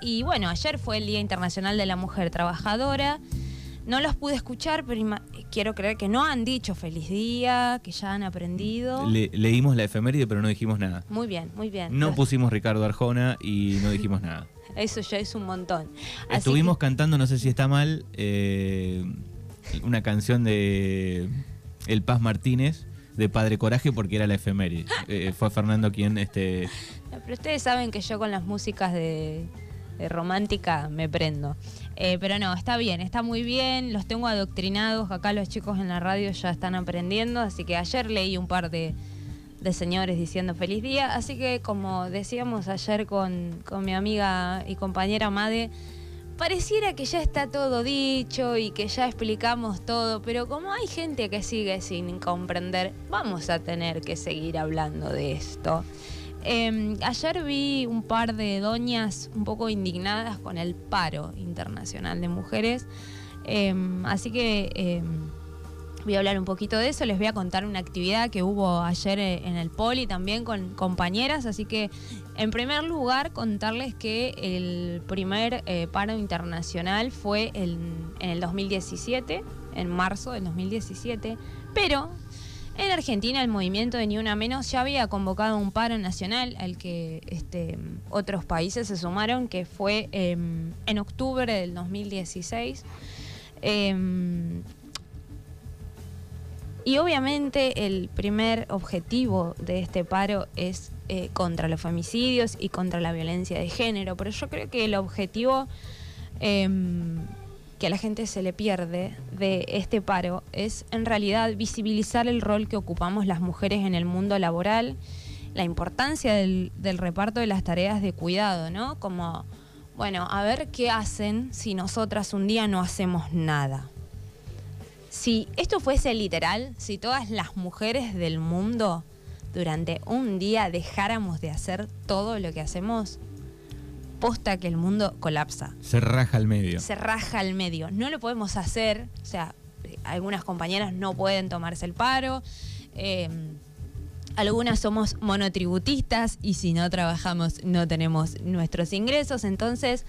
Y bueno, ayer fue el Día Internacional de la Mujer Trabajadora. No los pude escuchar, pero quiero creer que no han dicho feliz día, que ya han aprendido. Le- leímos la efeméride, pero no dijimos nada. Muy bien, muy bien. No pusimos Ricardo Arjona y no dijimos nada. Eso ya es un montón. Así Estuvimos que- cantando, no sé si está mal, eh, una canción de El Paz Martínez, de Padre Coraje, porque era la efeméride. Eh, fue Fernando quien este, Pero ustedes saben que yo con las músicas de, de romántica me prendo. Eh, pero no, está bien, está muy bien. Los tengo adoctrinados. Acá los chicos en la radio ya están aprendiendo. Así que ayer leí un par de, de señores diciendo feliz día. Así que como decíamos ayer con, con mi amiga y compañera Made, pareciera que ya está todo dicho y que ya explicamos todo, pero como hay gente que sigue sin comprender, vamos a tener que seguir hablando de esto. Eh, ayer vi un par de doñas un poco indignadas con el paro internacional de mujeres, Eh, así que eh, voy a hablar un poquito de eso, les voy a contar una actividad que hubo ayer eh, en el Poli también con compañeras, así que en primer lugar contarles que el primer eh, paro internacional fue en, en el 2017, en marzo del 2017, pero en Argentina el movimiento de Ni Una Menos ya había convocado un paro nacional al que este, otros países se sumaron, que fue eh, en octubre del 2016. Eh, y obviamente el primer objetivo de este paro es eh, contra los femicidios y contra la violencia de género, pero yo creo que el objetivo em, que a la gente se le pierde de este paro es en realidad visibilizar el rol que ocupamos las mujeres en el mundo laboral, la importancia del, reparto de las tareas de cuidado, ¿no? Como, bueno, a ver qué hacen si nosotras un día no hacemos nada. Si esto fuese literal, si todas las mujeres del mundo durante un día dejáramos de hacer todo lo que hacemos, posta que el mundo colapsa se raja al medio. se raja al medio. No lo podemos hacer, o sea, algunas compañeras no pueden tomarse el paro, eh, algunas somos monotributistas y si no trabajamos no tenemos nuestros ingresos. Entonces,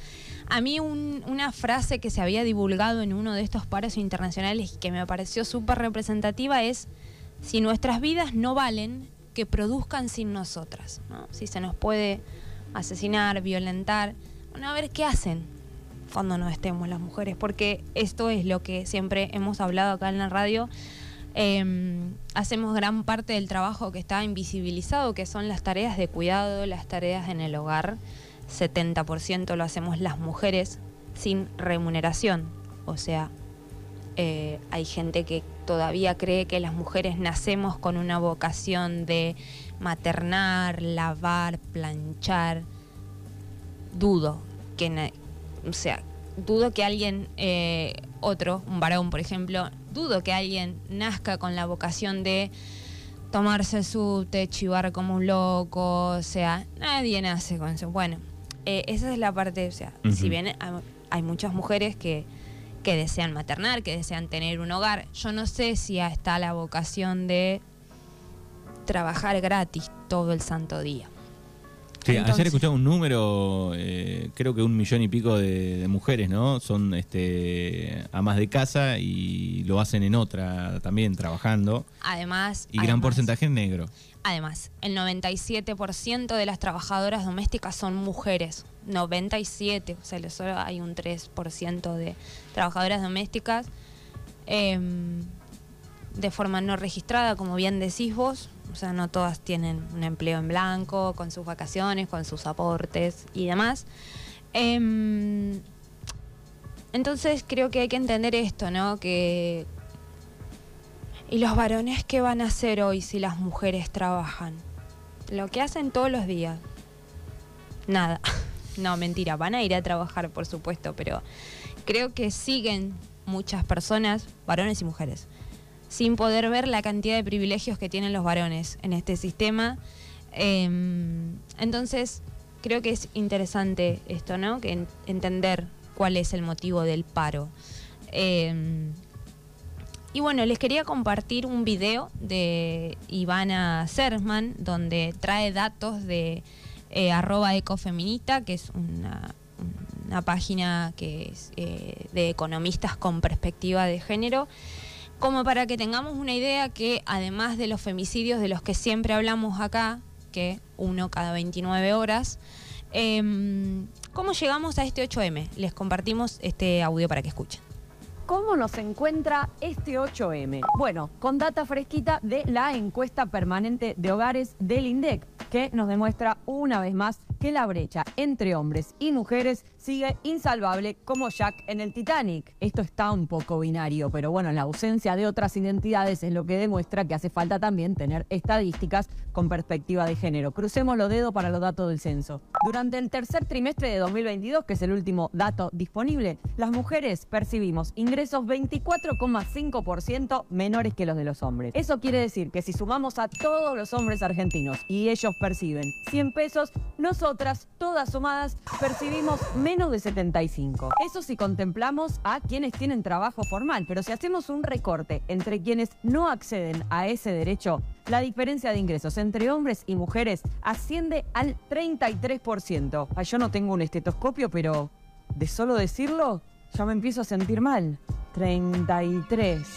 a mí un- una frase que se había divulgado en uno de estos paros internacionales y que me pareció súper representativa es, si nuestras vidas no valen, que produzcan sin nosotras. ¿no? Si se nos puede asesinar, violentar, bueno, a ver qué hacen cuando no estemos las mujeres, porque esto es lo que siempre hemos hablado acá en la radio. Eh, hacemos gran parte del trabajo que está invisibilizado, que son las tareas de cuidado, las tareas en el hogar. 70% lo hacemos las mujeres sin remuneración. O sea, eh, hay gente que todavía cree que las mujeres nacemos con una vocación de maternar, lavar, planchar. Dudo que, o sea, dudo que alguien, eh, otro, un varón por ejemplo, dudo que alguien nazca con la vocación de tomarse su té, chivar como un loco, o sea, nadie nace con eso. Bueno, eh, esa es la parte, o sea, si bien hay muchas mujeres que, que desean maternar, que desean tener un hogar, yo no sé si está la vocación de trabajar gratis todo el santo día. Sí, Entonces- ayer escuchaba un número, eh, creo que un millón y pico de, de mujeres, ¿no? Son este, amas de casa y lo hacen en otra también, trabajando. Además, Y gran porcentaje en negro. Además, el 97% de las trabajadoras domésticas son mujeres. 97, o sea, solo hay un 3% de trabajadoras domésticas em, de forma no registrada, como bien decís vos. O sea, no todas tienen un empleo en blanco, con sus vacaciones, con sus aportes y demás. Em, entonces creo que hay que entender esto, ¿no? Que ¿Y los varones qué van a hacer hoy si las mujeres trabajan? Lo que hacen todos los días. Nada. No, mentira, van a ir a trabajar, por supuesto, pero creo que siguen muchas personas, varones y mujeres, sin poder ver la cantidad de privilegios que tienen los varones en este sistema. Em, entonces, creo que es interesante esto, ¿no? Que en- entender cuál es el motivo del paro. Em, y bueno, les quería compartir un video de Ivana Serman, donde trae datos de eh, arroba ecofeminista, que es una, un- una página que eh, de economistas con perspectiva de género, como para que tengamos una idea que además de los femicidios de los que siempre hablamos acá, que uno cada 29 horas, em, ¿cómo llegamos a este 8M? Les compartimos este audio para que escuchen. ¿Cómo nos encuentra este 8M? Bueno, con data fresquita de la encuesta permanente de hogares del INDEC, que nos demuestra una vez más que la brecha entre hombres y mujeres sigue insalvable como Jack en el Titanic. Esto está un poco binario, pero bueno, la ausencia de otras identidades es lo que demuestra que hace falta también tener estadísticas con perspectiva de género. Crucemos los dedos para los datos del censo. Durante el tercer trimestre de 2022, que es el último dato disponible, las mujeres percibimos ingresos 24,5% menores que los de los hombres. Eso quiere decir que si sumamos a todos los hombres argentinos y ellos perciben 100 pesos, nosotras, todas sumadas, percibimos menos de 75. Eso si contemplamos a quienes tienen trabajo formal, pero si hacemos un recorte entre quienes no acceden a ese derecho, la diferencia de ingresos entre hombres y mujeres asciende al 33%. Ay, yo no tengo un estetoscopio, pero de solo decirlo, ya me empiezo a sentir mal. 33.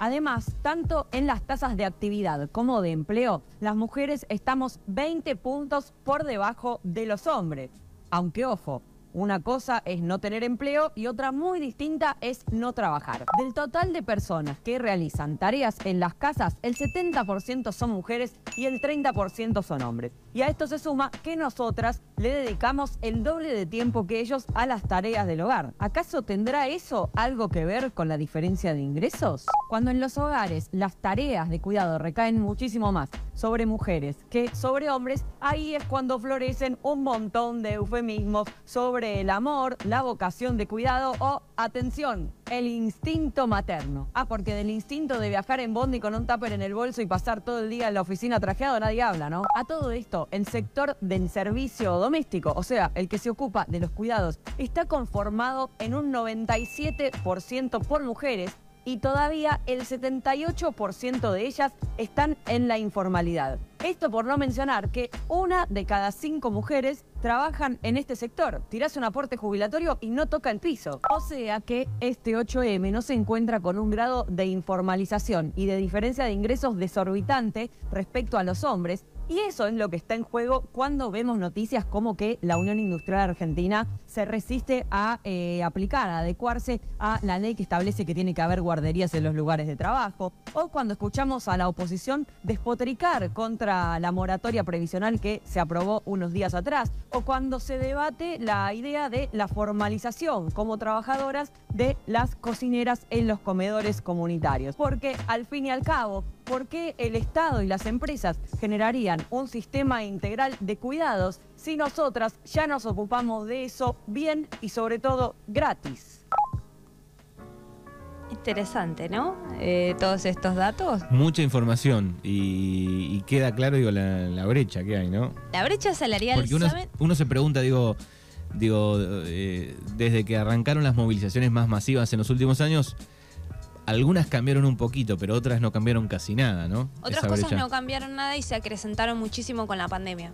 Además, tanto en las tasas de actividad como de empleo, las mujeres estamos 20 puntos por debajo de los hombres. Aunque ojo, una cosa es no tener empleo y otra muy distinta es no trabajar. Del total de personas que realizan tareas en las casas, el 70% son mujeres y el 30% son hombres. Y a esto se suma que nosotras le dedicamos el doble de tiempo que ellos a las tareas del hogar. ¿Acaso tendrá eso algo que ver con la diferencia de ingresos? Cuando en los hogares las tareas de cuidado recaen muchísimo más sobre mujeres que sobre hombres, ahí es cuando florecen un montón de eufemismos sobre el amor, la vocación de cuidado o, atención, el instinto materno. Ah, porque del instinto de viajar en bondi con un tupper en el bolso y pasar todo el día en la oficina trajeado nadie habla, ¿no? A todo esto, el sector del servicio doméstico, o sea, el que se ocupa de los cuidados, está conformado en un 97% por mujeres y todavía el 78% de ellas están en la informalidad. Esto por no mencionar que una de cada cinco mujeres trabajan en este sector. Tirás un aporte jubilatorio y no toca el piso. O sea que este 8M no se encuentra con un grado de informalización y de diferencia de ingresos desorbitante respecto a los hombres, y eso es lo que está en juego cuando vemos noticias como que la Unión Industrial Argentina se resiste a eh, aplicar, a adecuarse a la ley que establece que tiene que haber guarderías en los lugares de trabajo, o cuando escuchamos a la oposición despotricar contra la moratoria previsional que se aprobó unos días atrás, o cuando se debate la idea de la formalización como trabajadoras de las cocineras en los comedores comunitarios. Porque al fin y al cabo, ¿por qué el Estado y las empresas generarían un sistema integral de cuidados si nosotras ya nos ocupamos de eso bien y sobre todo gratis? Interesante, ¿no? Eh, todos estos datos. Mucha información y, y queda claro, digo, la, la brecha que hay, ¿no? La brecha salarial, Porque uno, ¿saben? uno se pregunta, digo, digo eh, desde que arrancaron las movilizaciones más masivas en los últimos años, algunas cambiaron un poquito, pero otras no cambiaron casi nada, ¿no? Otras Esa cosas brecha. no cambiaron nada y se acrecentaron muchísimo con la pandemia.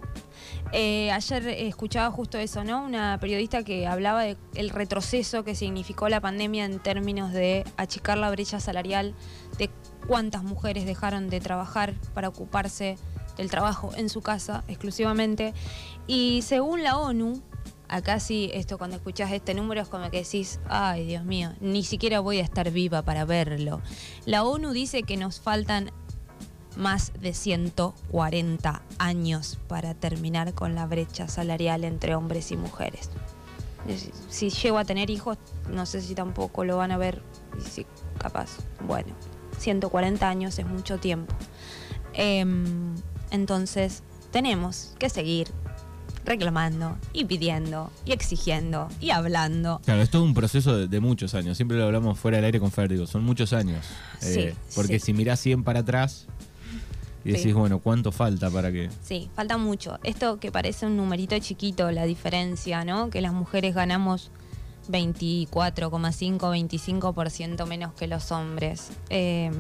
Eh, ayer eh, escuchaba justo eso, ¿no? Una periodista que hablaba de el retroceso que significó la pandemia en términos de achicar la brecha salarial, de cuántas mujeres dejaron de trabajar para ocuparse del trabajo en su casa exclusivamente. Y según la ONU, acá sí, esto cuando escuchás este número es como que decís, ay Dios mío, ni siquiera voy a estar viva para verlo. La ONU dice que nos faltan más de 140 años para terminar con la brecha salarial entre hombres y mujeres. Es- Si llego a tener hijos, no sé si tampoco lo van a ver. Y si capaz, bueno, 140 años es mucho tiempo. Em, entonces, tenemos que seguir reclamando y pidiendo y exigiendo y hablando. Claro, es todo un proceso de, de muchos años. Siempre lo hablamos fuera del aire con Fer, digo, son muchos años. Eh, Sí, porque sí. si mirás 100 para atrás y decís, Sí. bueno, ¿cuánto falta para que...? Sí, falta mucho. Esto que parece un numerito chiquito, la diferencia, ¿no? Que las mujeres ganamos 24,5, 25% menos que los hombres. Eh,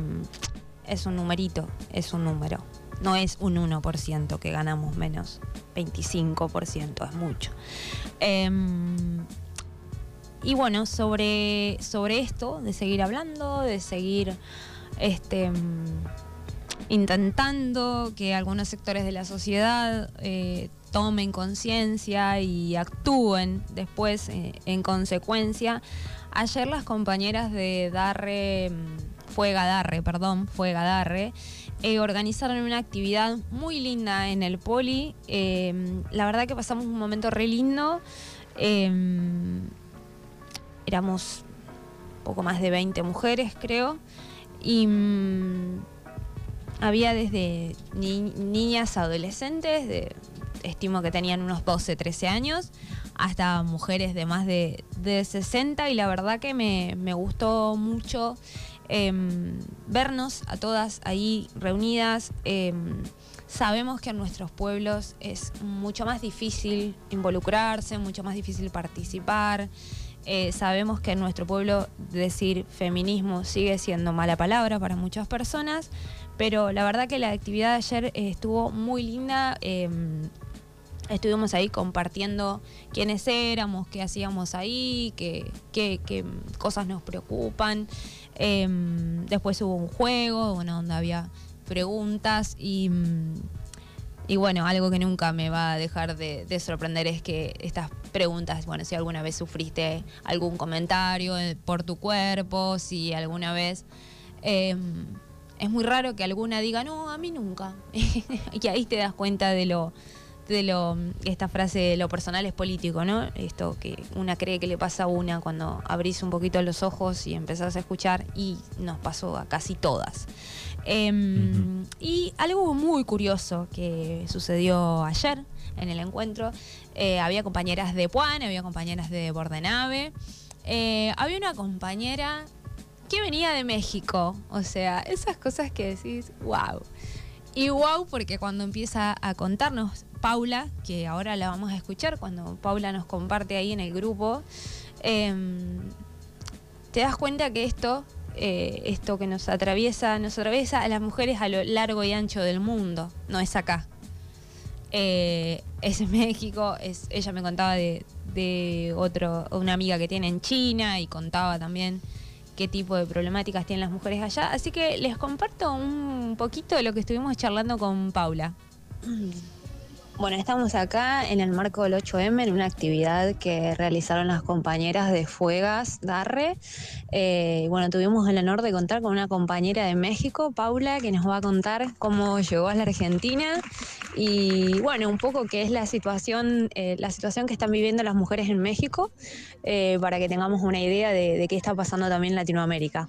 es un numerito, es un número. No es un 1% que ganamos menos. 25% es mucho. Eh, y bueno, sobre, sobre esto, de seguir hablando, de seguir este, intentando que algunos sectores de la sociedad eh, tomen conciencia y actúen después eh, en consecuencia. Ayer las compañeras de Darre, mm, fue Gadarre, perdón, fue Gadarre, eh, organizaron una actividad muy linda en el Poli. la verdad que pasamos un momento re lindo. éramos poco más de 20 mujeres, creo. Y mm, había desde niñas adolescentes, de, estimo que tenían unos 12, 13 años, hasta mujeres de más de, 60 y la verdad que me, gustó mucho em, vernos a todas ahí reunidas. Em, sabemos que en nuestros pueblos es mucho más difícil involucrarse, mucho más difícil participar. Eh, sabemos que en nuestro pueblo decir feminismo sigue siendo mala palabra para muchas personas, pero la verdad que la actividad de ayer eh, estuvo muy linda. Em, estuvimos ahí compartiendo quiénes éramos, qué hacíamos ahí, qué, qué, cosas nos preocupan. Em, después hubo un juego, bueno, donde había preguntas y, y, bueno, algo que nunca me va a dejar de, sorprender es que estas preguntas, bueno, si alguna vez sufriste algún comentario eh, por tu cuerpo, si alguna vez... Em, es muy raro que alguna diga, no, a mí nunca. y ahí te das cuenta de lo, de lo, esta frase de lo personal es político, ¿no? Esto que una cree que le pasa a una cuando abrís un poquito los ojos y empezás a escuchar y nos pasó a casi todas. Em, y algo muy curioso que sucedió ayer en el encuentro, eh, había compañeras de Puan, había compañeras de Bordenave, eh, había una compañera que venía de México. O sea, esas cosas que decís, wow. Y wow, porque cuando empieza a contarnos Paula, que ahora la vamos a escuchar, cuando Paula nos comparte ahí en el grupo, em, te das cuenta que esto, eh, esto que nos atraviesa, nos atraviesa a las mujeres a lo largo y ancho del mundo, no es acá. Eh, es en México, es, ella me contaba de, de otro, una amiga que tiene en China y contaba también qué tipo de problemáticas tienen las mujeres allá. Así que les comparto un poquito de lo que estuvimos charlando con Paula. Bueno, estamos acá en el marco del 8M en una actividad que realizaron las compañeras de Fuegas Darre. Eh, bueno, tuvimos el honor de contar con una compañera de México, Paula, que nos va a contar cómo llegó a la Argentina y bueno, un poco qué es la situación, eh, la situación que están viviendo las mujeres en México, eh, para que tengamos una idea de, qué está pasando también en Latinoamérica.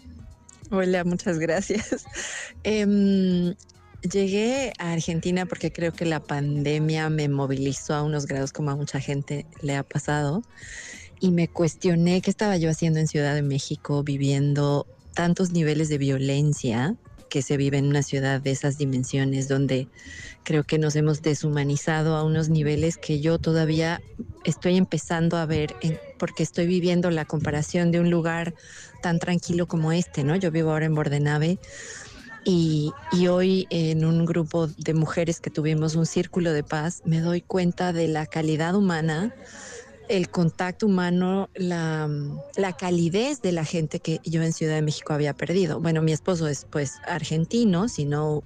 Hola, muchas gracias. Em, Llegué a Argentina porque creo que la pandemia me movilizó a unos grados como a mucha gente le ha pasado y me cuestioné qué estaba yo haciendo en Ciudad de México viviendo tantos niveles de violencia que se vive en una ciudad de esas dimensiones donde creo que nos hemos deshumanizado a unos niveles que yo todavía estoy empezando a ver porque estoy viviendo la comparación de un lugar tan tranquilo como este, ¿no? Yo vivo ahora en Bordenave y, hoy en un grupo de mujeres que tuvimos un círculo de paz, me doy cuenta de la calidad humana, el contacto humano, la, calidez de la gente que yo en Ciudad de México había perdido. Bueno, mi esposo es pues argentino, si no,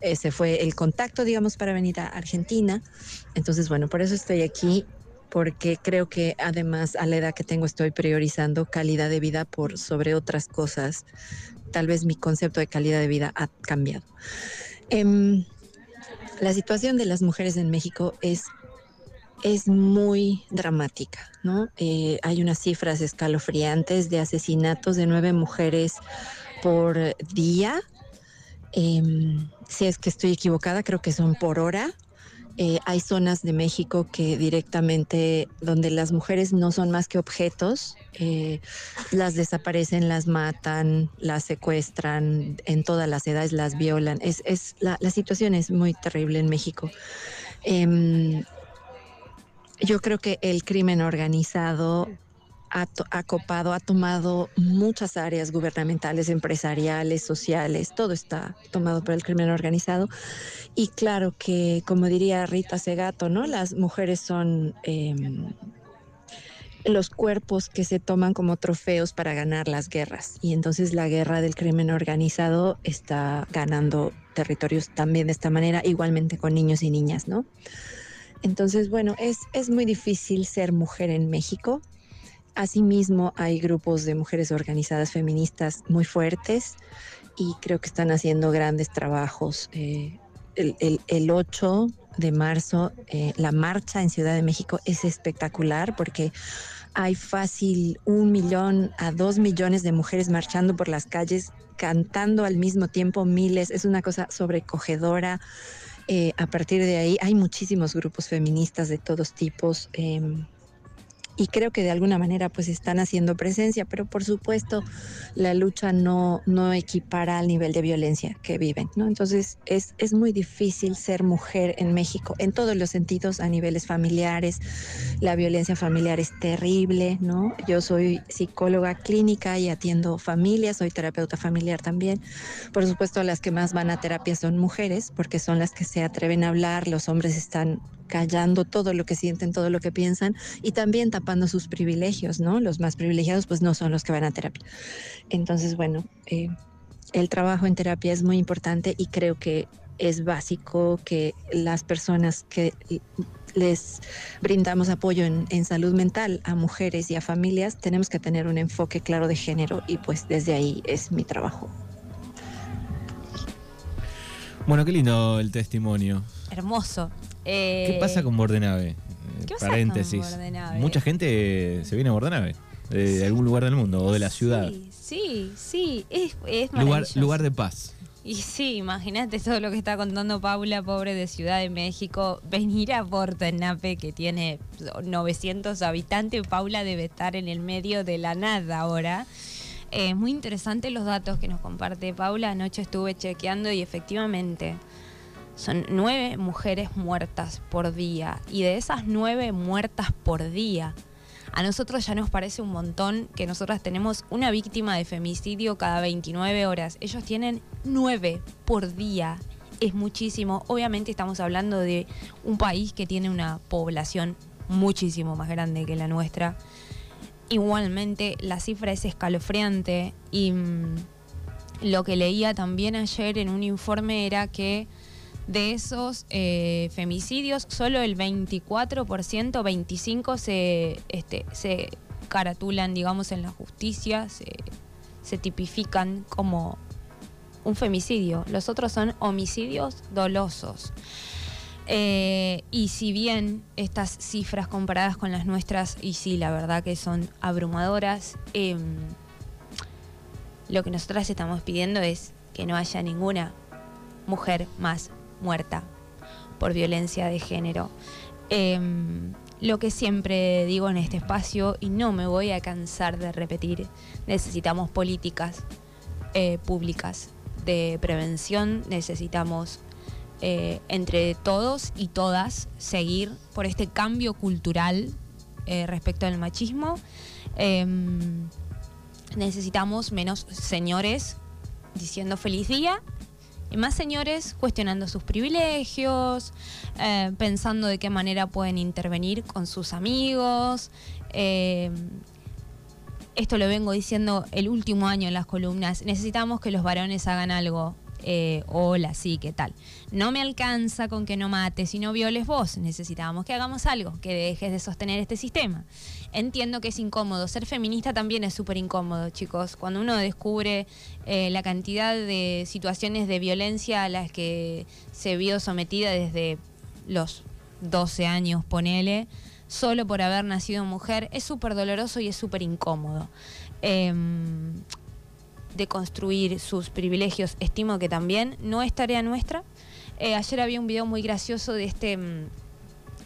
ese fue el contacto, digamos, para venir a Argentina. Entonces, bueno, por eso estoy aquí porque creo que además a la edad que tengo estoy priorizando calidad de vida por sobre otras cosas tal vez mi concepto de calidad de vida ha cambiado. Em, la situación de las mujeres en México es, es muy dramática, ¿no? Eh, hay unas cifras escalofriantes de asesinatos de nueve mujeres por día. Em, si es que estoy equivocada, creo que son por hora. Eh, hay zonas de México que directamente, donde las mujeres no son más que objetos, eh, las desaparecen, las matan, las secuestran, en todas las edades las violan. Es, es la, la, situación es muy terrible en México. Em, yo creo que el crimen organizado ha, copado, ha tomado muchas áreas gubernamentales, empresariales, sociales, todo está tomado por el crimen organizado. Y claro que, como diría Rita Segato, ¿no? Las mujeres son... Em, los cuerpos que se toman como trofeos para ganar las guerras. Y entonces la guerra del crimen organizado está ganando territorios también de esta manera, igualmente con niños y niñas, ¿no? Entonces, bueno, es, es muy difícil ser mujer en México. Asimismo, hay grupos de mujeres organizadas feministas muy fuertes y creo que están haciendo grandes trabajos. Eh, el, el, 8 de marzo, eh, la marcha en Ciudad de México es espectacular porque hay fácil un millón a dos millones de mujeres marchando por las calles, cantando al mismo tiempo miles. Es una cosa sobrecogedora. Eh, a partir de ahí hay muchísimos grupos feministas de todos tipos. Em, y creo que de alguna manera pues están haciendo presencia, pero por supuesto la lucha no, no equipara al nivel de violencia que viven, ¿no? Entonces es, es muy difícil ser mujer en México en todos los sentidos, a niveles familiares, la violencia familiar es terrible, ¿no? Yo soy psicóloga clínica y atiendo familias, soy terapeuta familiar también. Por supuesto las que más van a terapia son mujeres, porque son las que se atreven a hablar, los hombres están callando todo lo que sienten, todo lo que piensan y también tapando sus privilegios, ¿no? Los más privilegiados pues no son los que van a terapia. Entonces, bueno, eh, el trabajo en terapia es muy importante y creo que es básico que las personas que les brindamos apoyo en, en, salud mental a mujeres y a familias, tenemos que tener un enfoque claro de género y pues desde ahí es mi trabajo. Bueno, qué lindo el testimonio. Hermoso. ¿Qué eh, pasa con Bordenave? ¿Qué Paréntesis. Mucha gente se viene a Bordenave, de, algún lugar del mundo o de la ciudad. Sí, sí, es, es lugar, lugar de paz. Y sí, imagínate todo lo que está contando Paula, pobre de Ciudad de México. Venir a Bordenave, que tiene 900 habitantes, Paula debe estar en el medio de la nada ahora. Es eh, muy interesante los datos que nos comparte Paula. Anoche estuve chequeando y efectivamente son nueve mujeres muertas por día. Y de esas nueve muertas por día, a nosotros ya nos parece un montón que nosotras tenemos una víctima de femicidio cada 29 horas. Ellos tienen nueve por día. Es muchísimo. Obviamente estamos hablando de un país que tiene una población muchísimo más grande que la nuestra. Igualmente la cifra es escalofriante y mm, lo que leía también ayer en un informe era que de esos eh, femicidios, solo el 24%, 25% se, este, se caratulan, digamos, en la justicia, se, tipifican como un femicidio. Los otros son homicidios dolosos. Eh, y si bien estas cifras comparadas con las nuestras, y sí, la verdad que son abrumadoras, em, lo que nosotras estamos pidiendo es que no haya ninguna mujer más muerta por violencia de género. Em, lo que siempre digo en este espacio, y no me voy a cansar de repetir, necesitamos políticas eh, públicas de prevención, necesitamos eh, entre todos y todas seguir por este cambio cultural eh, respecto al machismo. Em, necesitamos menos señores diciendo feliz día más señores cuestionando sus privilegios, eh, pensando de qué manera pueden intervenir con sus amigos. Eh, esto lo vengo diciendo el último año en las columnas. Necesitamos que los varones hagan algo eh, hola, sí, ¿qué tal? No me alcanza con que no mates y no violes vos. Necesitábamos que hagamos algo, que dejes de sostener este sistema. Entiendo que es incómodo. Ser feminista también es súper incómodo, chicos. Cuando uno descubre eh, la cantidad de situaciones de violencia a las que se vio sometida desde los 12 años, ponele, solo por haber nacido mujer, es súper doloroso y es súper incómodo. Em, de construir sus privilegios, estimo que también no es tarea nuestra. Eh, ayer había un video muy gracioso de este mm,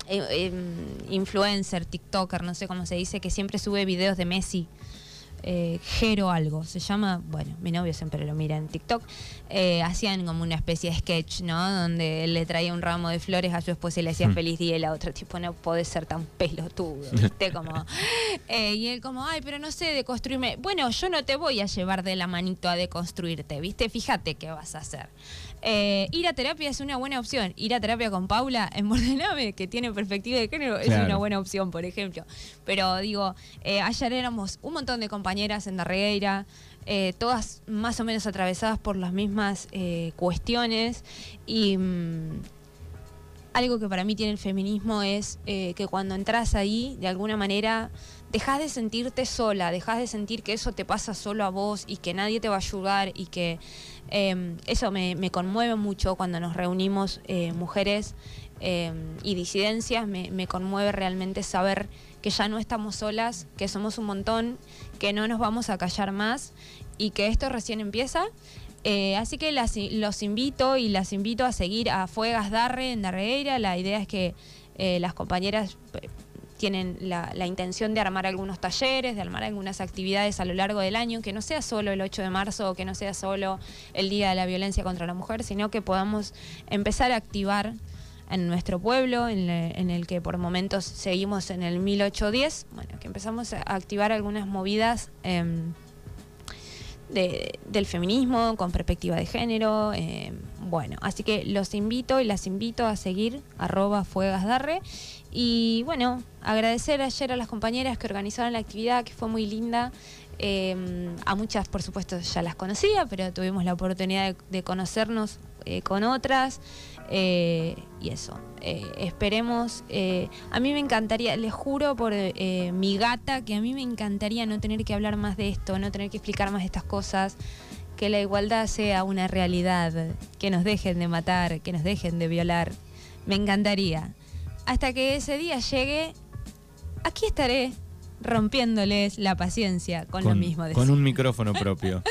eh, em, influencer, TikToker, no sé cómo se dice, que siempre sube videos de Messi. Eh, Jero algo, se llama, bueno, mi novio siempre lo mira en TikTok, eh, hacían como una especie de sketch, ¿no? Donde él le traía un ramo de flores a su esposa y le decía Mm. feliz día y la otra, tipo, no podés ser tan pelotudo, ¿viste? Como, eh, y él como, ay, pero no sé deconstruirme. Bueno, yo no te voy a llevar de la manito a deconstruirte, ¿viste? Fíjate qué vas a hacer. Eh, ir a terapia es una buena opción. Ir a terapia con Paula en Bordename, que tiene perspectiva de género, es una buena opción, por ejemplo. Pero digo, ayer éramos un montón de en Darregueira, eh, todas más o menos atravesadas por las mismas eh, cuestiones. Y mm, algo que para mí tiene el feminismo es eh, que cuando entras ahí, de alguna manera, dejas de sentirte sola, dejas de sentir que eso te pasa solo a vos y que nadie te va a ayudar y que eh, eso me, me conmueve mucho cuando nos reunimos eh, mujeres eh, y disidencias, me, conmueve realmente saber que ya no estamos solas, que somos un montón, que no nos vamos a callar más y que esto recién empieza. Eh, así que las- los invito y las invito a seguir a Fuegas Darre en Darreira. La idea es que eh, las compañeras eh, tienen la, la intención de armar algunos talleres, de armar algunas actividades a lo largo del año, que no sea solo el 8 de marzo que no sea solo el Día de la Violencia contra la Mujer, sino que podamos empezar a activar en nuestro pueblo, en, el que por momentos seguimos en el 1810, bueno, que empezamos a activar algunas movidas. em, de- del feminismo con perspectiva de género. eh, bueno, así que los invito y las invito a seguir arroba fuegasdarre. Y bueno, agradecer ayer a las compañeras que organizaron la actividad, que fue muy linda. Eh, a muchas, por supuesto, ya las conocía, pero tuvimos la oportunidad de, de conocernos eh, con otras. Eh, y eso, eh, esperemos. eh, a mí me encantaría, les juro por eh, mi gata, que a mí me encantaría no tener que hablar más de esto, no tener que explicar más estas cosas, que la igualdad sea una realidad, que nos dejen de matar, que nos dejen de violar. Me encantaría. Hasta que ese día llegue, aquí estaré rompiéndoles la paciencia con, lo mismo de con siempre. un micrófono propio.